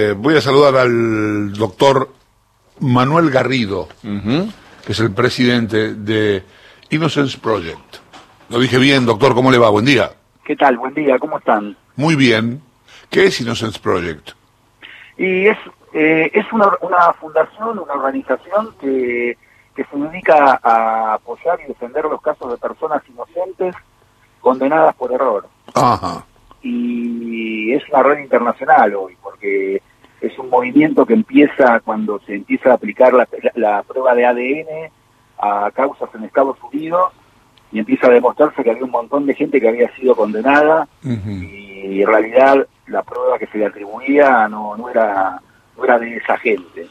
Eh, voy a saludar al doctor Manuel Garrido, que es el presidente de Innocence Project. Lo dije bien, doctor, ¿cómo le va? Buen día. ¿Qué tal? Buen día, ¿cómo están? Muy bien. ¿Qué es Innocence Project? Y es, eh, es una, una fundación, una organización que, que se dedica a apoyar y defender los casos de personas inocentes condenadas por error. Ajá. Y es una red internacional hoy, porque es un movimiento que empieza cuando se empieza a aplicar la, la prueba de ADN a causas en Estados Unidos y empieza a demostrarse que había un montón de gente que había sido condenada y en realidad la prueba que se le atribuía no, no, era, no era de esa gente.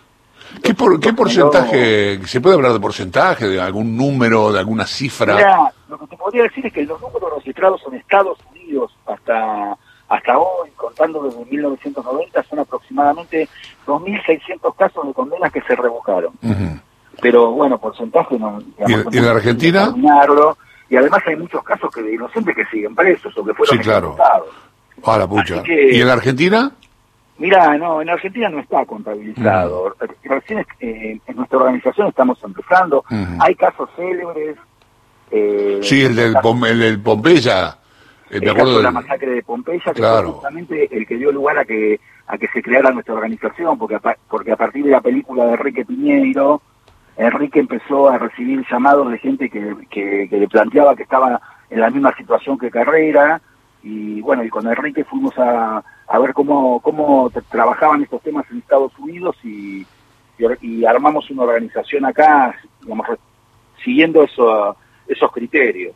¿Qué, por, ¿Qué porcentaje, se puede hablar de porcentaje, de algún número, de alguna cifra? Mira, lo que te podría decir es que los números registrados en Estados Unidos hasta hasta hoy, contando desde 1990, son aproximadamente 2.600 casos de condenas que se revocaron. Pero bueno, porcentaje no... ¿Y, en Argentina? Y además hay muchos casos que de inocentes que siguen presos o que fueron sí, claro. La pucha. ¿Y en Argentina? Mira, no, en Argentina no está contabilizado. Recién eh, en nuestra organización estamos empezando. Hay casos célebres. Eh, sí, el del, el del Pompeya. El caso de la masacre de Pompeya, que fue justamente el que dio lugar a que a que se creara nuestra organización, porque a, porque a partir de la película de Enrique Piñeiro, Enrique empezó a recibir llamados de gente que, que, le planteaba que estaba en la misma situación que Carrera, y bueno, y con Enrique fuimos a, a ver cómo, cómo trabajaban estos temas en Estados Unidos y, y, armamos una organización acá, digamos, siguiendo eso, esos criterios.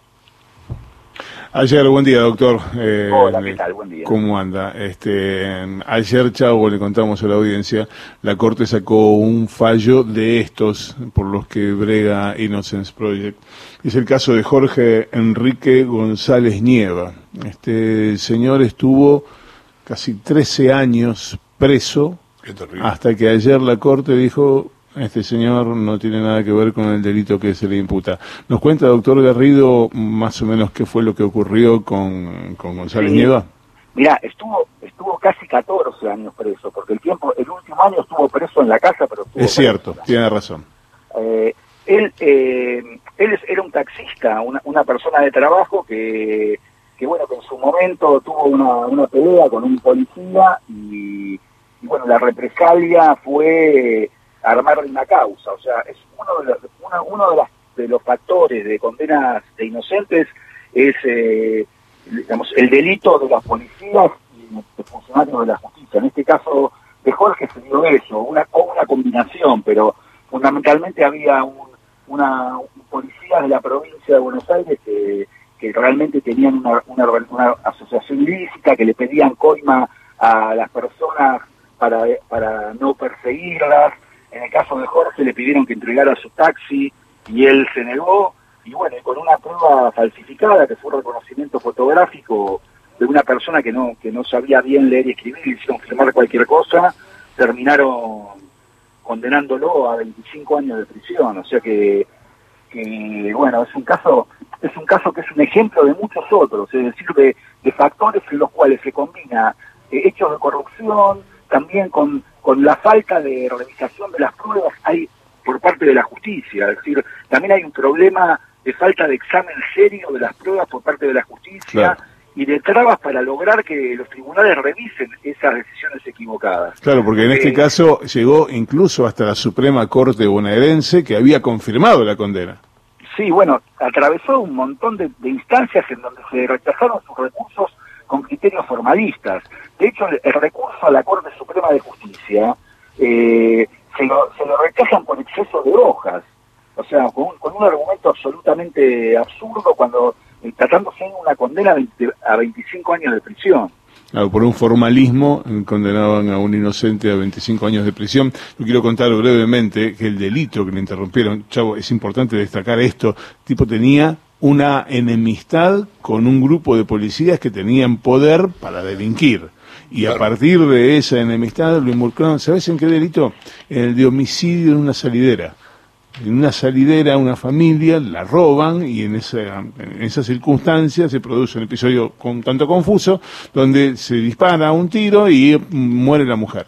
Ayer, buen día, doctor. Eh, Hola, ¿qué tal? Buen día. ¿Cómo anda? Este, ayer, Chavo, le contamos a la audiencia, la Corte sacó un fallo de estos por los que brega Innocence Project. Es el caso de Jorge Enrique González Nieva. Este señor estuvo casi 13 años preso hasta que ayer la Corte dijo este señor no tiene nada que ver con el delito que se le imputa. ¿Nos cuenta, doctor Garrido, más o menos qué fue lo que ocurrió con, con González Nieva? Mira, estuvo estuvo casi 14 años preso, porque el tiempo el último año estuvo preso en la casa, pero Es cierto, tiene razón. Eh, él eh, él era un taxista, una, una persona de trabajo que, que, bueno, que en su momento tuvo una, una pelea con un policía y, y bueno, la represalia fue armar una causa. O sea, es uno de los, uno de, de los factores de condenas de inocentes es eh, digamos, el delito de las policías y de funcionarios de la justicia. En este caso de Jorge se dio eso, una, una combinación, pero fundamentalmente había un, una, policía de la provincia de Buenos Aires que, que realmente tenían una, una, una asociación ilícita, que le pedían coima a las personas para, para no perseguirlas, en el caso de Jorge le pidieron que entregara su taxi y él se negó. Y bueno, con una prueba falsificada, que fue un reconocimiento fotográfico de una persona que no, que no sabía bien leer y escribir, y hicieron firmar cualquier cosa, terminaron condenándolo a 25 años de prisión. O sea que, que bueno, es un caso es un caso que es un ejemplo de muchos otros, es decir, de, de factores en los cuales se combina eh, hechos de corrupción, también con con la falta de realización de las pruebas hay por parte de la justicia, es decir, también hay un problema de falta de examen serio de las pruebas por parte de la justicia y de trabas para lograr que los tribunales revisen esas decisiones equivocadas. Claro, porque en este eh, caso llegó incluso hasta la Suprema Corte bonaerense que había confirmado la condena. Sí, bueno, atravesó un montón de instancias en donde se rechazaron sus recursos con criterios formalistas. De hecho, el, recurso a la Corte Suprema de Justicia eh, se, lo, se lo rechazan por exceso de hojas. O sea, con un, con un argumento absolutamente absurdo cuando eh, tratándose de una condena a 25 años de prisión. Claro, por un formalismo condenaban a un inocente a 25 años de prisión. Yo quiero contar brevemente que el delito que le interrumpieron, chavo, es importante destacar esto, tipo tenía una enemistad con un grupo de policías que tenían poder para delinquir. Y a partir de esa enemistad lo involucraron, ¿sabes en qué delito? En el de homicidio en una salidera. En una salidera, una familia la roban y en esa, en esa circunstancia se produce un episodio con tanto confuso donde se dispara un tiro y muere la mujer.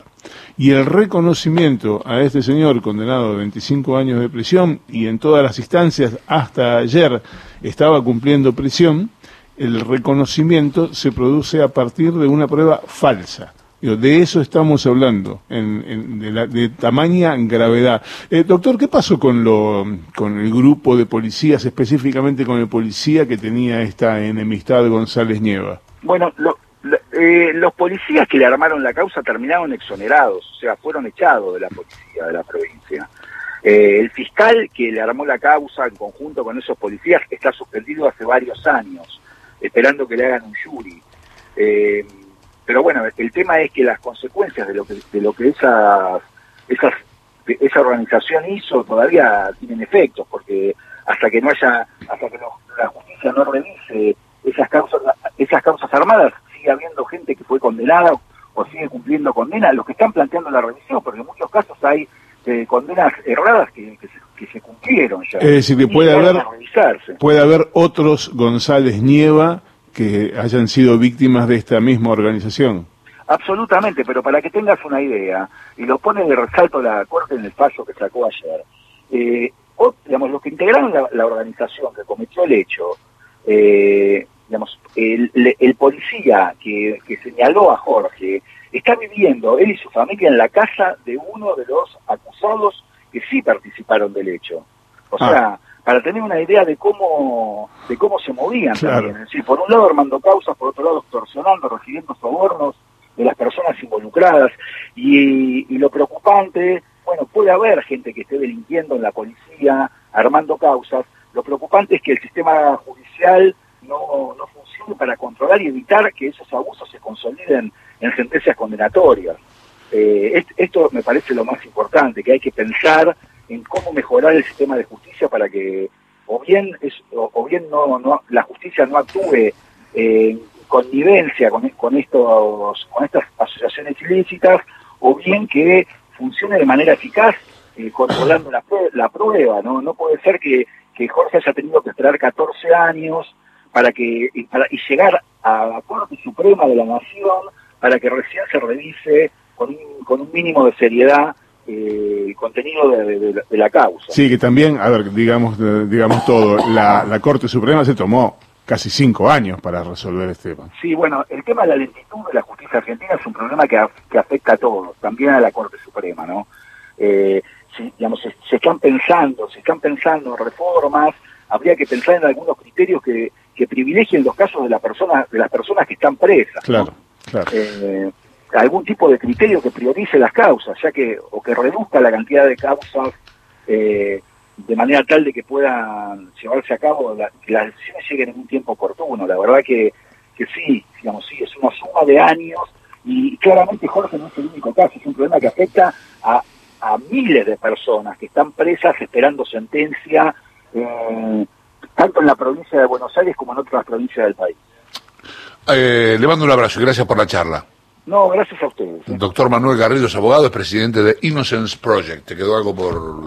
Y el reconocimiento a este señor condenado a 25 años de prisión y en todas las instancias hasta ayer estaba cumpliendo prisión, el reconocimiento se produce a partir de una prueba falsa. De eso estamos hablando, en, de, la, de, tamaña gravedad. Eh, doctor, ¿qué pasó con, lo, con el grupo de policías, específicamente con el policía que tenía esta enemistad González Nieva? Bueno, lo, eh, los policías que le armaron la causa terminaron exonerados, o sea, fueron echados de la policía de la provincia. Eh, el fiscal que le armó la causa en conjunto con esos policías está suspendido hace varios años, esperando que le hagan un jury. Eh, pero bueno, el tema es que las consecuencias de lo que, lo que esas, esas, esa organización hizo todavía tienen efectos, porque hasta que no haya, hasta que la justicia no revise esas causas, esas causas armadas, condenada o sigue cumpliendo condena, los que están planteando la revisión, porque en muchos casos hay eh, condenas erradas que, que, se, cumplieron ya. Es decir, que puede haber, puede haber otros González Nieva que hayan sido víctimas de esta misma organización. Absolutamente, pero para que tengas una idea, y lo pone de resalto la Corte en el fallo que sacó ayer, eh, digamos, los que integraron la, organización que cometió el hecho, eh, digamos, el, el policía que, que, señaló a Jorge está viviendo, él y su familia, en la casa de uno de los acusados que sí participaron del hecho. O ah. sea, para tener una idea de cómo de cómo se movían también. Es decir, por un lado armando causas, por otro lado extorsionando, recibiendo sobornos de las personas involucradas. Y, y, lo preocupante, bueno, puede haber gente que esté delinquiendo en la policía, armando causas. Lo preocupante es que el sistema judicial no, para controlar y evitar que esos abusos se consoliden en sentencias condenatorias. Eh, esto me parece lo más importante, que hay que pensar en cómo mejorar el sistema de justicia para que o bien es, o, bien no, no la justicia no actúe en connivencia con, estos con estas asociaciones ilícitas o bien que funcione de manera eficaz eh, controlando la, la prueba no no puede ser que Jorge haya tenido que esperar 14 años para que para, y llegar a la Corte Suprema de la Nación para que recién se revise con un, con un mínimo de seriedad eh, el contenido de, la causa. Sí, que también, a ver, digamos, digamos todo, la, Corte Suprema se tomó casi cinco años para resolver este tema. Sí, bueno, el tema de la lentitud de la justicia argentina es un problema que, que afecta a todos, también a la Corte Suprema, ¿no? Eh, digamos, se, están pensando, se están pensando reformas, habría que pensar en algunos criterios que, que privilegien los casos de, la persona, de las personas que están presas. Claro, claro. Eh, algún tipo de criterio que priorice las causas, ya que o que reduzca la cantidad de causas eh, de manera tal de que puedan llevarse a cabo, que las decisiones lleguen en un tiempo oportuno. La verdad que, que sí, digamos, sí, es una suma de años y claramente Jorge no es el único caso, es un problema que afecta a, a miles de personas que están presas esperando sentencia, eh, tanto en la provincia de Buenos Aires como en otras provincias del país. Eh, le mando un abrazo y gracias por la charla. No, gracias a ustedes. Doctor Manuel Garrido es abogado, es presidente de Innocence Project. ¿Te quedó algo por